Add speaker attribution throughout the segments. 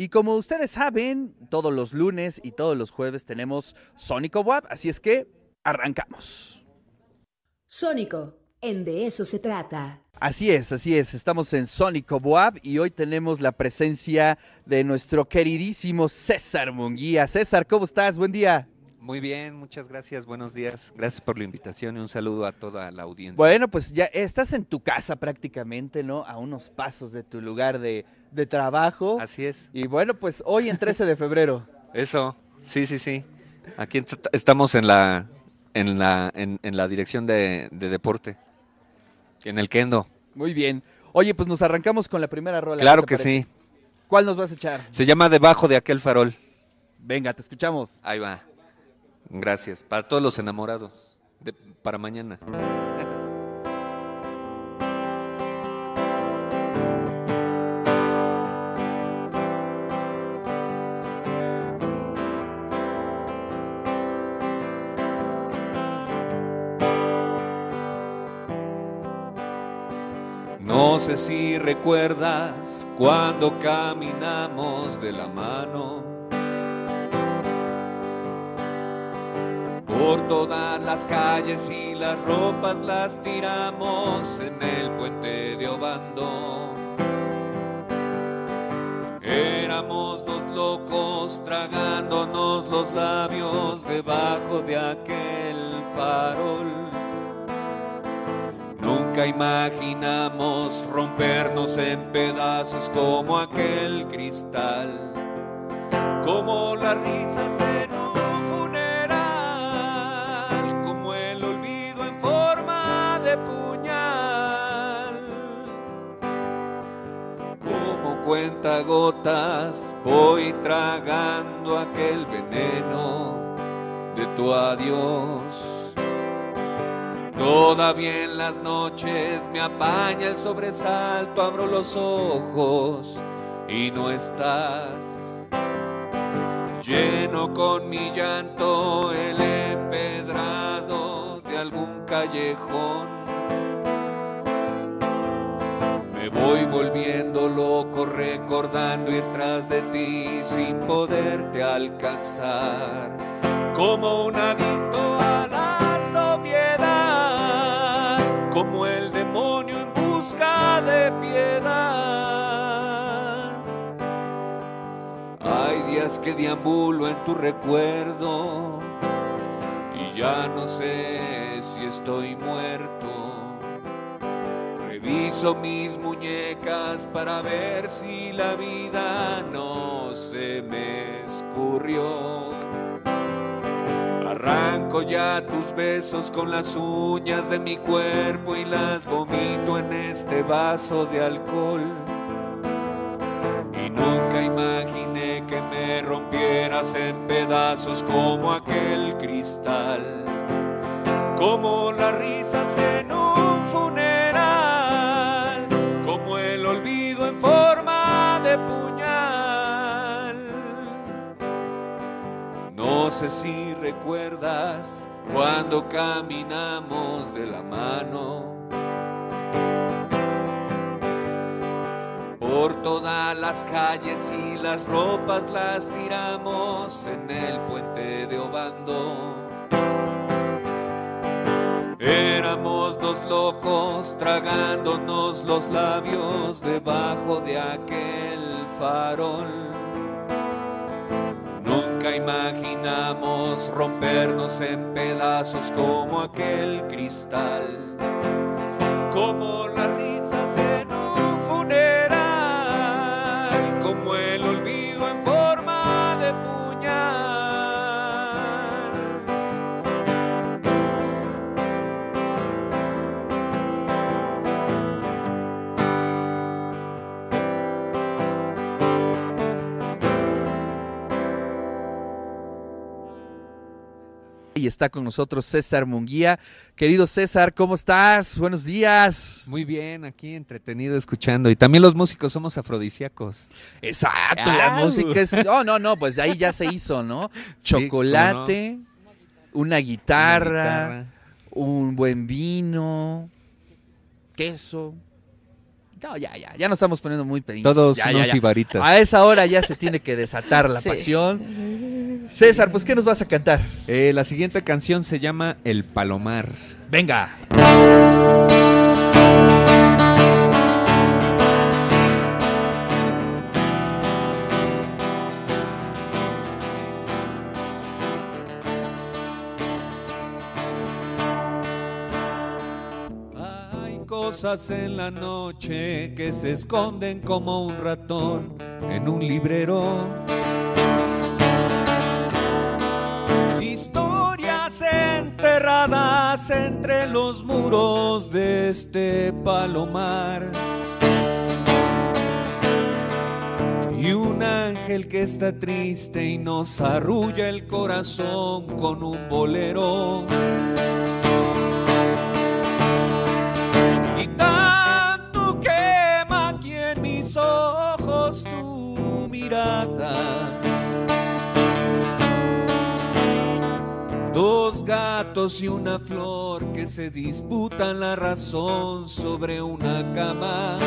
Speaker 1: Y como ustedes saben, todos los lunes y todos los jueves tenemos Sónico Web, así es que arrancamos.
Speaker 2: Sónico, en de eso se trata.
Speaker 1: Así es, así es. Estamos en Sónico Boab y hoy tenemos la presencia de nuestro queridísimo César Munguía. César, ¿cómo estás? Buen día.
Speaker 3: Muy bien, muchas gracias, buenos días. Gracias por la invitación y un saludo a toda la audiencia.
Speaker 1: Bueno, pues ya estás en tu casa prácticamente, ¿no? A unos pasos de tu lugar de, de trabajo.
Speaker 3: Así es.
Speaker 1: Y bueno, pues hoy en 13 de febrero.
Speaker 3: Eso, sí, sí, sí. Aquí est- estamos en la, en la, en, en la dirección de, de deporte, en el Kendo.
Speaker 1: Muy bien. Oye, pues nos arrancamos con la primera rola.
Speaker 3: Claro
Speaker 1: ¿qué
Speaker 3: que
Speaker 1: parece?
Speaker 3: sí.
Speaker 1: ¿Cuál nos vas a echar?
Speaker 3: Se llama Debajo de aquel farol.
Speaker 1: Venga, te escuchamos.
Speaker 3: Ahí va. Gracias. Para todos los enamorados. para mañana. No sé si recuerdas cuando caminamos de la mano por todas las calles y las ropas las tiramos en el puente de Obando. Éramos dos locos tragándonos los labios debajo de aquel farol. Nunca imaginamos rompernos en pedazos como aquel cristal, como las risas cuenta gotas voy tragando aquel veneno de tu adiós. Todavía en las noches me apaña el sobresalto, abro los ojos y no estás. Lleno con mi llanto el empedrado de algún callejón. Voy volviendo loco recordando ir tras de ti sin poderte alcanzar. Como un adicto a la sobriedad, como el demonio en busca de piedad. Hay días que deambulo en tu recuerdo y ya no sé si estoy muerto. Reviso mis muñecas para ver si la vida no se me escurrió. Arranco ya tus besos con las uñas de mi cuerpo y las vomito en este vaso de alcohol. Y nunca imaginé que me rompieras en pedazos como aquel cristal, como las risas en un No sé si recuerdas cuando caminamos de la mano por todas las calles y las ropas las tiramos en el puente de Obando. Éramos dos locos tragándonos los labios debajo de aquel farol. Imaginamos rompernos en pedazos como aquel cristal, como las
Speaker 1: Y está con nosotros César Munguía. Querido César, ¿cómo estás? Buenos días.
Speaker 3: Muy bien, aquí entretenido escuchando. Y también los músicos somos afrodisíacos.
Speaker 1: Exacto, la
Speaker 3: Au.
Speaker 1: música es... No, no, no, pues ahí ya se hizo, ¿no?
Speaker 3: Sí, ¿cómo
Speaker 1: Chocolate, una guitarra,
Speaker 3: Una guitarra.
Speaker 1: un buen vino, queso, No, ya, ya, ya nos estamos poniendo muy pedidos.
Speaker 3: Todos
Speaker 1: ya,
Speaker 3: unos
Speaker 1: ya, ya.
Speaker 3: ibaritas.
Speaker 1: A esa hora ya se tiene que desatar la
Speaker 4: Sí.
Speaker 1: pasión. César, pues ¿qué nos vas a cantar?
Speaker 3: Eh, la siguiente canción se llama El Palomar.
Speaker 1: Venga.
Speaker 3: Cosas en la noche que se esconden como un ratón en un librero. Historias enterradas entre los muros de este palomar. Y un ángel que está triste y nos arrulla el corazón con un bolero. Y una flor que se disputan la razón sobre una cama.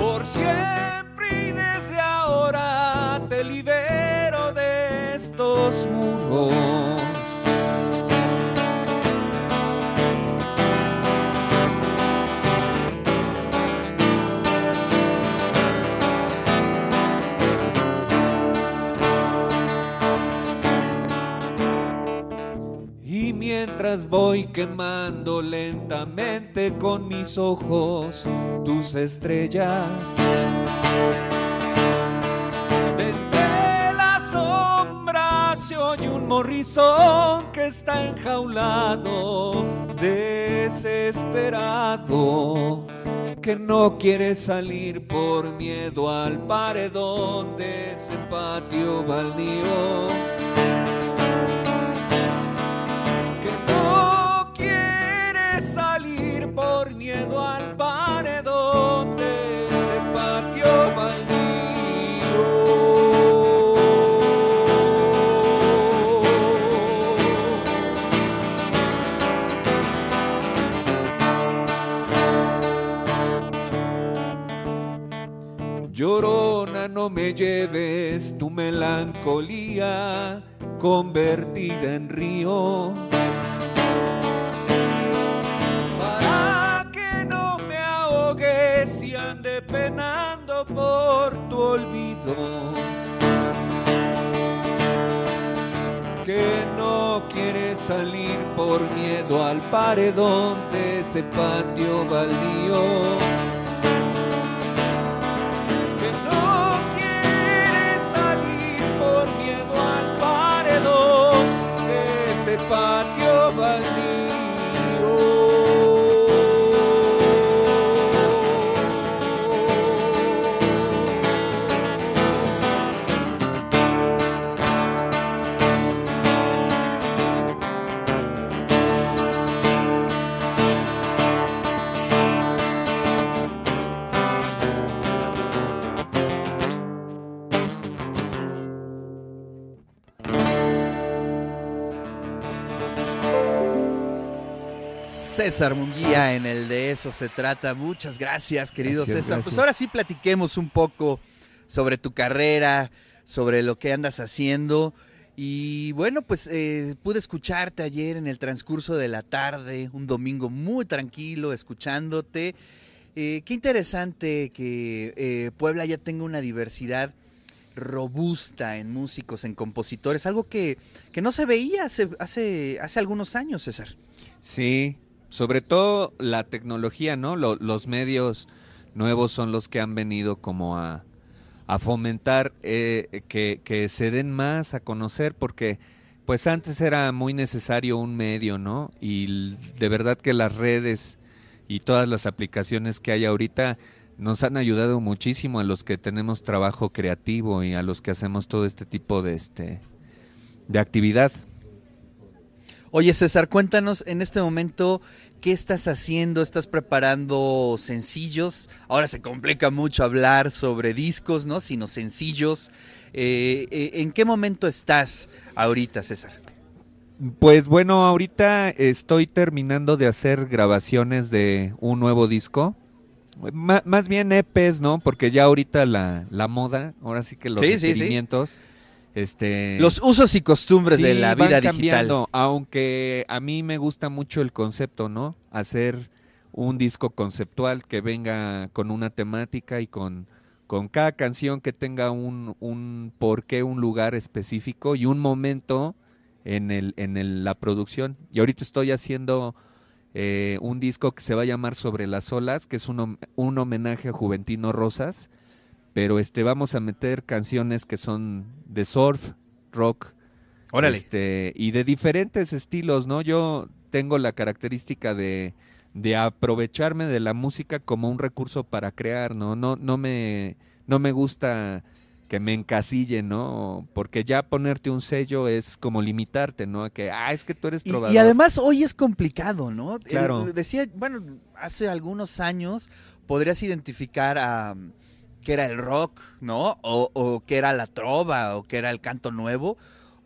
Speaker 3: Por siempre y desde ahora te libero de estos muros. Quemando lentamente con mis ojos tus estrellas, de entre las sombras se oye un morrizón que está enjaulado, desesperado, que no quiere salir por miedo al paredón de ese patio baldío. Me lleves tu melancolía convertida en río. Para que no me ahogues y ande penando por tu olvido. Que no quiere salir por miedo al paredón de ese patio baldío de
Speaker 1: César Munguía en el de eso se trata. Muchas gracias, querido
Speaker 3: Gracias,
Speaker 1: César. Pues ahora sí platiquemos un poco sobre tu carrera, sobre lo que andas haciendo. Y bueno, pues eh, pude escucharte ayer en el transcurso de la tarde, un domingo muy tranquilo, escuchándote. Eh, qué interesante que eh, Puebla ya tenga una diversidad robusta en músicos, en compositores, algo que, que no se veía hace, hace, hace algunos años, César.
Speaker 3: Sí, sobre todo la tecnología, ¿no? Lo- los medios nuevos son los que han venido como a, a fomentar eh, que, que se den más a conocer porque pues antes era muy necesario un medio, ¿no? Y de verdad que las redes y todas las aplicaciones que hay ahorita nos han ayudado muchísimo a los que tenemos trabajo creativo y a los que hacemos todo este tipo de este de actividad.
Speaker 1: Oye, César, cuéntanos en este momento qué estás haciendo. ¿Estás preparando sencillos? Ahora se complica mucho hablar sobre discos, ¿no? Sino sencillos. Eh, eh, ¿En qué momento estás ahorita, César?
Speaker 3: Pues bueno, ahorita estoy terminando de hacer grabaciones de un nuevo disco. Más bien EPs, ¿no? Porque ya ahorita la, la moda, ahora sí que los
Speaker 1: Sí, sí, sí.
Speaker 3: Este...
Speaker 1: Los usos y costumbres de la
Speaker 3: van
Speaker 1: vida digital.
Speaker 3: aunque a mí me gusta mucho el concepto, ¿no? Hacer un disco conceptual que venga con una temática y con, con cada canción que tenga un, un porqué, un lugar específico y un momento en, el, en el- la producción. Y ahorita estoy haciendo eh, un disco que se va a llamar Sobre las olas, que es un, un homenaje a Juventino Rosas, pero este vamos a meter canciones que son de surf, rock,
Speaker 1: Órale.
Speaker 3: este, y de diferentes estilos, ¿no? Yo tengo la característica de, de aprovecharme de la música como un recurso para crear, ¿no? No, no me, no me gusta que me encasillen, ¿no? Porque ya ponerte un sello es como limitarte, ¿no? A que, ah, es que tú eres
Speaker 1: Y,
Speaker 3: trovador.
Speaker 1: y además hoy es complicado, ¿no?
Speaker 3: Claro.
Speaker 1: Decía, bueno, hace algunos años podrías identificar a um, que era el rock, ¿no? O, o era la trova, o que era el canto nuevo.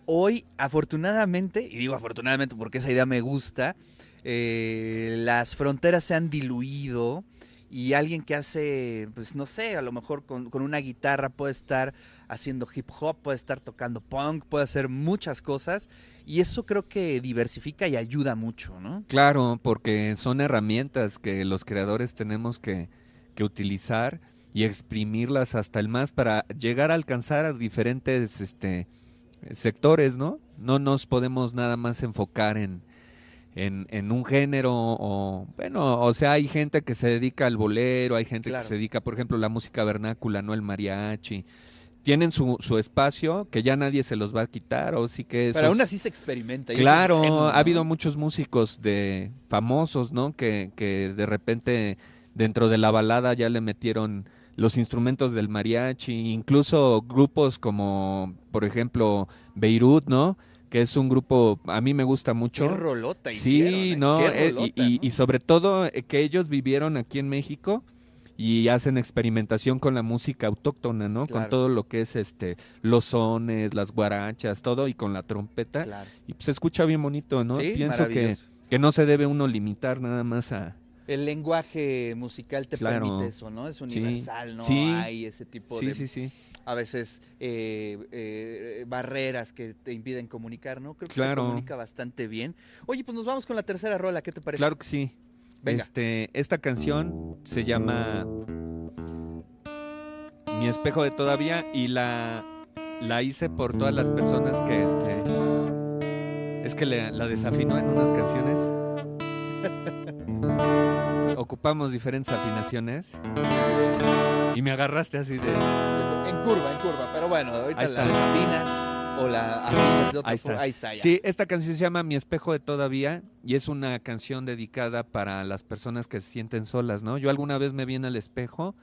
Speaker 1: Hoy, afortunadamente, y digo afortunadamente porque esa idea me gusta, eh, las fronteras se han diluido y alguien que hace, pues no sé, a lo mejor con, con una guitarra puede estar haciendo hip hop, puede estar tocando punk, puede hacer muchas cosas y eso creo que diversifica y ayuda mucho, ¿no?
Speaker 3: Claro, porque son herramientas que los creadores tenemos que, que utilizar y exprimirlas hasta el más para llegar a alcanzar a diferentes este, sectores, ¿no? No nos podemos nada más enfocar en, en, en un género o, bueno, o sea, hay gente que se dedica al bolero, hay gente
Speaker 1: Claro.
Speaker 3: que se dedica, por ejemplo, a la música vernácula, ¿no? El mariachi. Tienen su, su espacio que ya nadie se los va a quitar, o sí que
Speaker 1: Pero
Speaker 3: esos-
Speaker 1: aún así se experimenta. eso es
Speaker 3: Claro, ha habido muchos músicos de famosos, ¿no? Que, que de repente dentro de la balada ya le metieron los instrumentos del mariachi, incluso grupos como, por ejemplo, Beirut, ¿no? Que es un grupo, a mí me gusta
Speaker 1: Qué
Speaker 3: mucho.
Speaker 1: rolota
Speaker 3: Sí,
Speaker 1: hicieron, ¿eh?
Speaker 3: no,
Speaker 1: Qué
Speaker 3: eh, y-
Speaker 1: rolota,
Speaker 3: y,
Speaker 1: ¿no?
Speaker 3: y sobre todo eh, que ellos vivieron aquí en México y hacen experimentación con la música autóctona, ¿no?
Speaker 1: Claro.
Speaker 3: Con todo lo que es este los sones, las guarachas, todo y con la trompeta
Speaker 1: Claro.
Speaker 3: y pues se escucha bien bonito, ¿no?
Speaker 1: Sí,
Speaker 3: Pienso que, que no se debe uno limitar nada más a
Speaker 1: El lenguaje musical te
Speaker 3: Claro.
Speaker 1: permite eso, ¿no? Es
Speaker 3: Sí.
Speaker 1: universal, ¿no?
Speaker 3: Sí.
Speaker 1: Hay ese tipo
Speaker 3: sí,
Speaker 1: de
Speaker 3: sí, sí.
Speaker 1: a veces eh, eh, barreras que te impiden comunicar, ¿no? Creo que
Speaker 3: Claro.
Speaker 1: se comunica bastante bien. Oye, pues nos vamos con la tercera rola, ¿qué te parece?
Speaker 3: Claro que sí.
Speaker 1: Venga.
Speaker 3: Este, esta canción se llama Mi espejo de todavía y la la hice por todas las personas que este es que le- la desafinó en unas canciones. Ocupamos diferentes afinaciones y me agarraste así de
Speaker 1: En curva, en curva, pero bueno, ahorita
Speaker 3: Ahí
Speaker 1: la
Speaker 3: está.
Speaker 1: desafinas o la afinas de otra
Speaker 3: Ahí está.
Speaker 1: forma. Ahí está, ya.
Speaker 3: Sí, esta canción se llama Mi espejo de todavía y es una canción dedicada para las personas que se sienten solas, ¿no? Yo alguna vez me vi en el espejo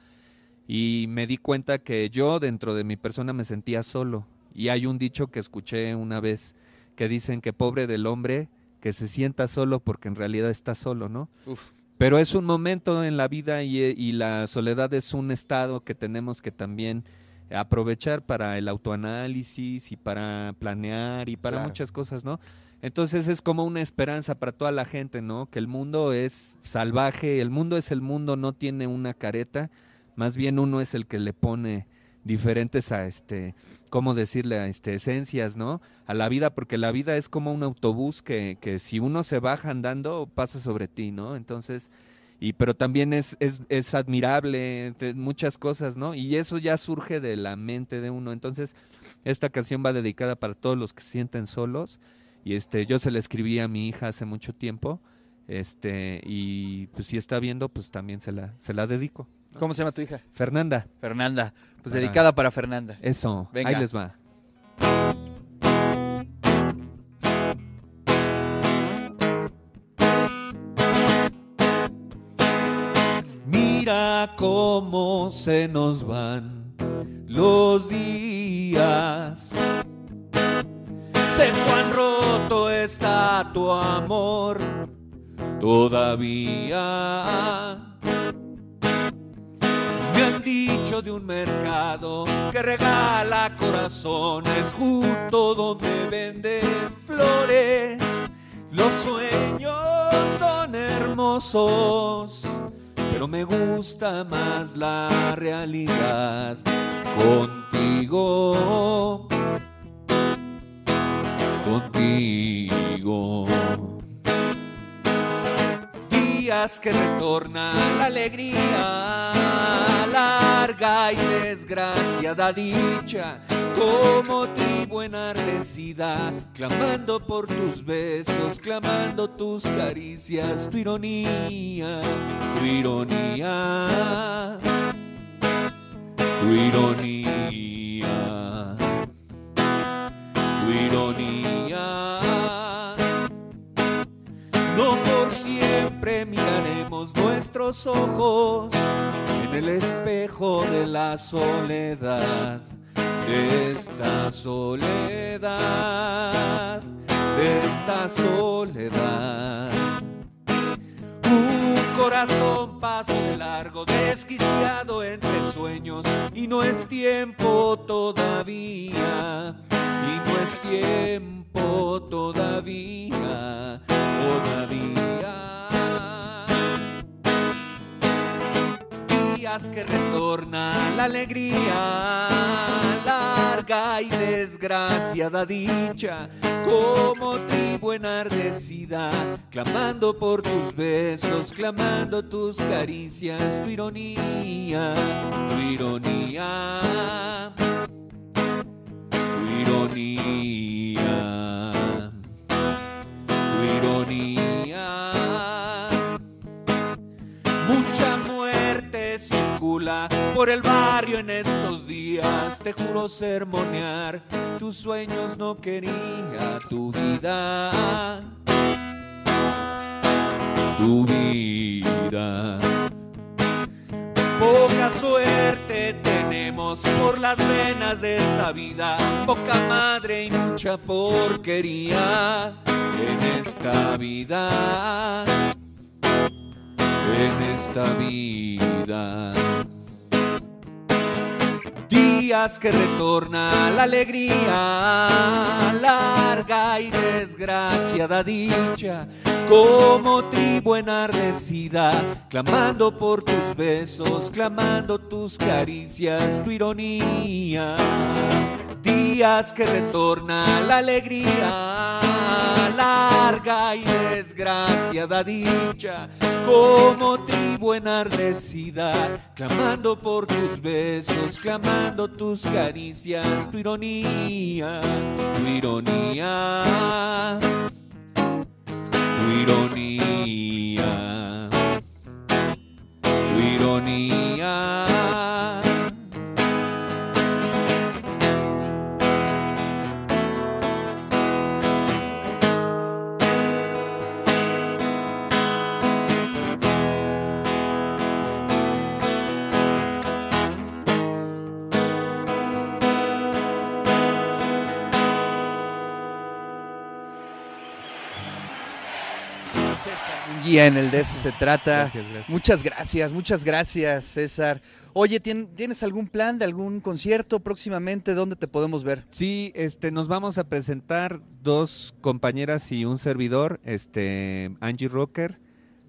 Speaker 3: y me di cuenta que yo dentro de mi persona me sentía solo. Y hay un dicho que escuché una vez que dicen que pobre del hombre que se sienta solo porque en realidad está solo, ¿no?
Speaker 1: Uf,
Speaker 3: Pero es un momento en la vida y, y la soledad es un estado que tenemos que también aprovechar para el autoanálisis y para planear y para
Speaker 1: Claro.
Speaker 3: muchas cosas, ¿no? Entonces es como una esperanza para toda la gente, ¿no? Que el mundo es salvaje, el mundo es el mundo, no tiene una careta, más bien uno es el que le pone diferentes a este, ¿cómo decirle? A este, esencias, ¿no? A la vida, porque la vida es como un autobús que, que si uno se baja andando, pasa sobre ti, ¿no? Entonces, y pero también es, es, es admirable, muchas cosas, ¿no? Y eso ya surge de la mente de uno. Entonces, esta canción va dedicada para todos los que se sienten solos. Y este, yo se la escribí a mi hija hace mucho tiempo. Este, y pues si está viendo, pues también se la, se la dedico.
Speaker 1: ¿Cómo se llama tu hija?
Speaker 3: Fernanda,
Speaker 1: Fernanda. Pues
Speaker 3: Para-
Speaker 1: dedicada para Fernanda.
Speaker 3: eso,
Speaker 1: Venga.
Speaker 3: ahí les va. Mira cómo se nos van los días. Se han roto está tu amor todavía. De un mercado que regala corazones justo donde venden flores. Los sueños son hermosos, pero me gusta más la realidad contigo. Contigo días que retorna la alegría, larga y desgraciada dicha, como tribu enardecida, clamando por tus besos, clamando tus caricias, tu ironía, tu ironía, tu ironía, tu ironía. Siempre miraremos nuestros ojos en el espejo de la soledad, de esta soledad, de esta soledad. Un corazón pasa de largo, desquiciado entre sueños, y no es tiempo todavía, y no es tiempo todavía, todavía. Que retorna la alegría, larga y desgraciada dicha, como tribu enardecida, clamando por tus besos, clamando tus caricias, tu ironía, tu ironía, Te juro sermonear, tus sueños no quería tu vida. Tu vida. Poca suerte tenemos por las venas de esta vida, poca madre y mucha porquería en esta vida en esta vida. Días que retorna la alegría, larga y desgraciada dicha, como tribu enardecida, clamando por tus besos, clamando tus caricias, tu ironía. Días que retorna la alegría, y desgraciada dicha, como tribu enardecida, clamando por tus besos, clamando tus caricias, tu ironía, tu ironía, tu ironía,
Speaker 1: En el de eso se trata.
Speaker 4: Gracias, gracias.
Speaker 1: Muchas gracias, muchas gracias, César. Oye, ¿tien- ¿tienes algún plan de algún concierto próximamente? ¿Dónde te podemos ver?
Speaker 4: Sí, este, nos vamos a presentar dos compañeras y un servidor, este, Angie Rocker,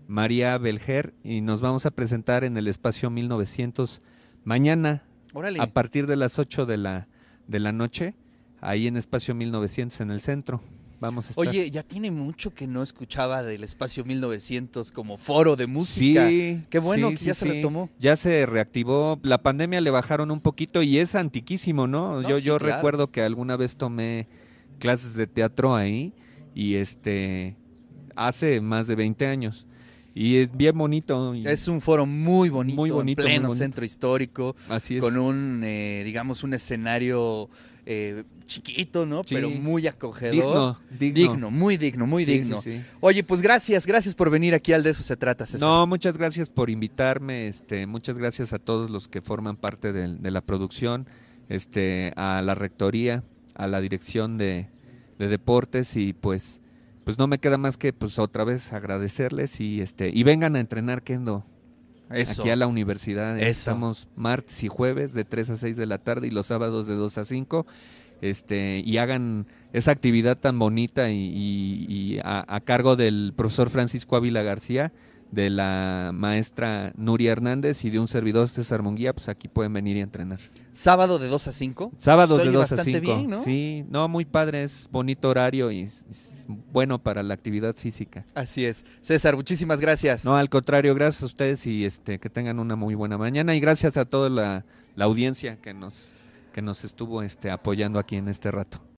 Speaker 4: María Belger, y nos vamos a presentar en el espacio 1900 mañana
Speaker 1: Órale.
Speaker 4: a partir de las 8 de la, de la noche, ahí en espacio 1900 en el centro. Vamos a estar.
Speaker 1: Oye, ya tiene mucho que no escuchaba del espacio 1900 como foro de música.
Speaker 4: Sí,
Speaker 1: Qué bueno
Speaker 4: sí,
Speaker 1: que ya
Speaker 4: sí,
Speaker 1: se retomó.
Speaker 4: Ya se reactivó. La pandemia le bajaron un poquito y es antiquísimo, ¿no?
Speaker 1: No,
Speaker 4: yo
Speaker 1: sí,
Speaker 4: yo
Speaker 1: claro.
Speaker 4: recuerdo que alguna vez tomé clases de teatro ahí y este hace más de 20 años y es bien bonito.
Speaker 1: Es un foro muy bonito,
Speaker 4: Muy bonito,
Speaker 1: en
Speaker 4: muy
Speaker 1: pleno
Speaker 4: bonito.
Speaker 1: centro histórico,
Speaker 4: así es.
Speaker 1: con un, eh, digamos, un escenario eh, chiquito, ¿no?
Speaker 4: Sí.
Speaker 1: Pero muy acogedor.
Speaker 4: digno, digno,
Speaker 1: Digno, muy digno, muy
Speaker 4: Sí,
Speaker 1: digno.
Speaker 4: sí.
Speaker 1: Oye, pues gracias, gracias por venir aquí al De Eso Se Trata, César.
Speaker 4: No, muchas gracias por invitarme, este, muchas gracias a todos los que forman parte de, la producción, este, a la rectoría, a la dirección de, de deportes y pues, pues no me queda más que pues otra vez agradecerles y este, y vengan a entrenar kendo.
Speaker 1: Eso.
Speaker 3: aquí a la universidad.
Speaker 1: Eso.
Speaker 3: Estamos martes y jueves de 3 a 6 de la tarde y los sábados de 2 a 5. Este, y hagan esa actividad tan bonita y, y- y a, a cargo del profesor Francisco Ávila García, de la maestra Nuria Hernández y de un servidor César Munguía, pues aquí pueden venir y entrenar.
Speaker 1: Sábado de 2 a 5.
Speaker 3: Sábados
Speaker 1: Se
Speaker 3: de
Speaker 1: oye
Speaker 3: 2 a
Speaker 1: bastante
Speaker 3: 5.
Speaker 1: bien, ¿no?
Speaker 3: Sí, no, muy padre, es bonito horario y es bueno para la actividad física.
Speaker 1: Así es. César, muchísimas gracias.
Speaker 3: No, al contrario, gracias a ustedes y este que tengan una muy buena mañana y gracias a toda la, la audiencia que nos que nos estuvo este apoyando aquí en este rato.